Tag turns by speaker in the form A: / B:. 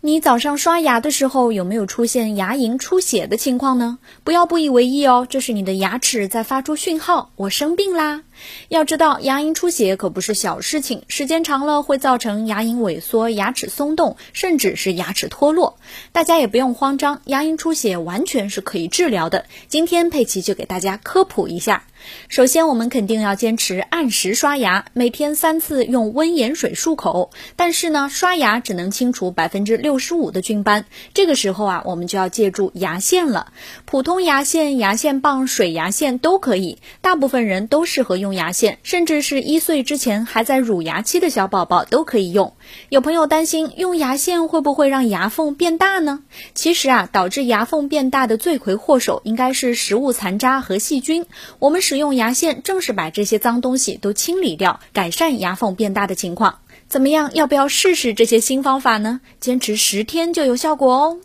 A: 你早上刷牙的时候有没有出现牙龈出血的情况呢？不要不以为意哦，这是你的牙齿在发出讯号，我生病啦。要知道，牙龈出血可不是小事情，时间长了会造成牙龈萎缩、牙齿松动，甚至是牙齿脱落。大家也不用慌张，牙龈出血完全是可以治疗的。今天佩奇就给大家科普一下。首先，我们肯定要坚持按时刷牙，每天三次用温盐水漱口。但是呢，刷牙只能清除百分之六六十五的菌斑，这个时候啊，我们就要借助牙线了。普通牙线、牙线棒、水牙线都可以，大部分人都适合用牙线，甚至是一岁之前还在乳牙期的小宝宝都可以用。有朋友担心用牙线会不会让牙缝变大呢？其实啊，导致牙缝变大的罪魁祸首应该是食物残渣和细菌。我们使用牙线正是把这些脏东西都清理掉，改善牙缝变大的情况。怎么样？要不要试试这些新方法呢？坚持十天就有效果哦。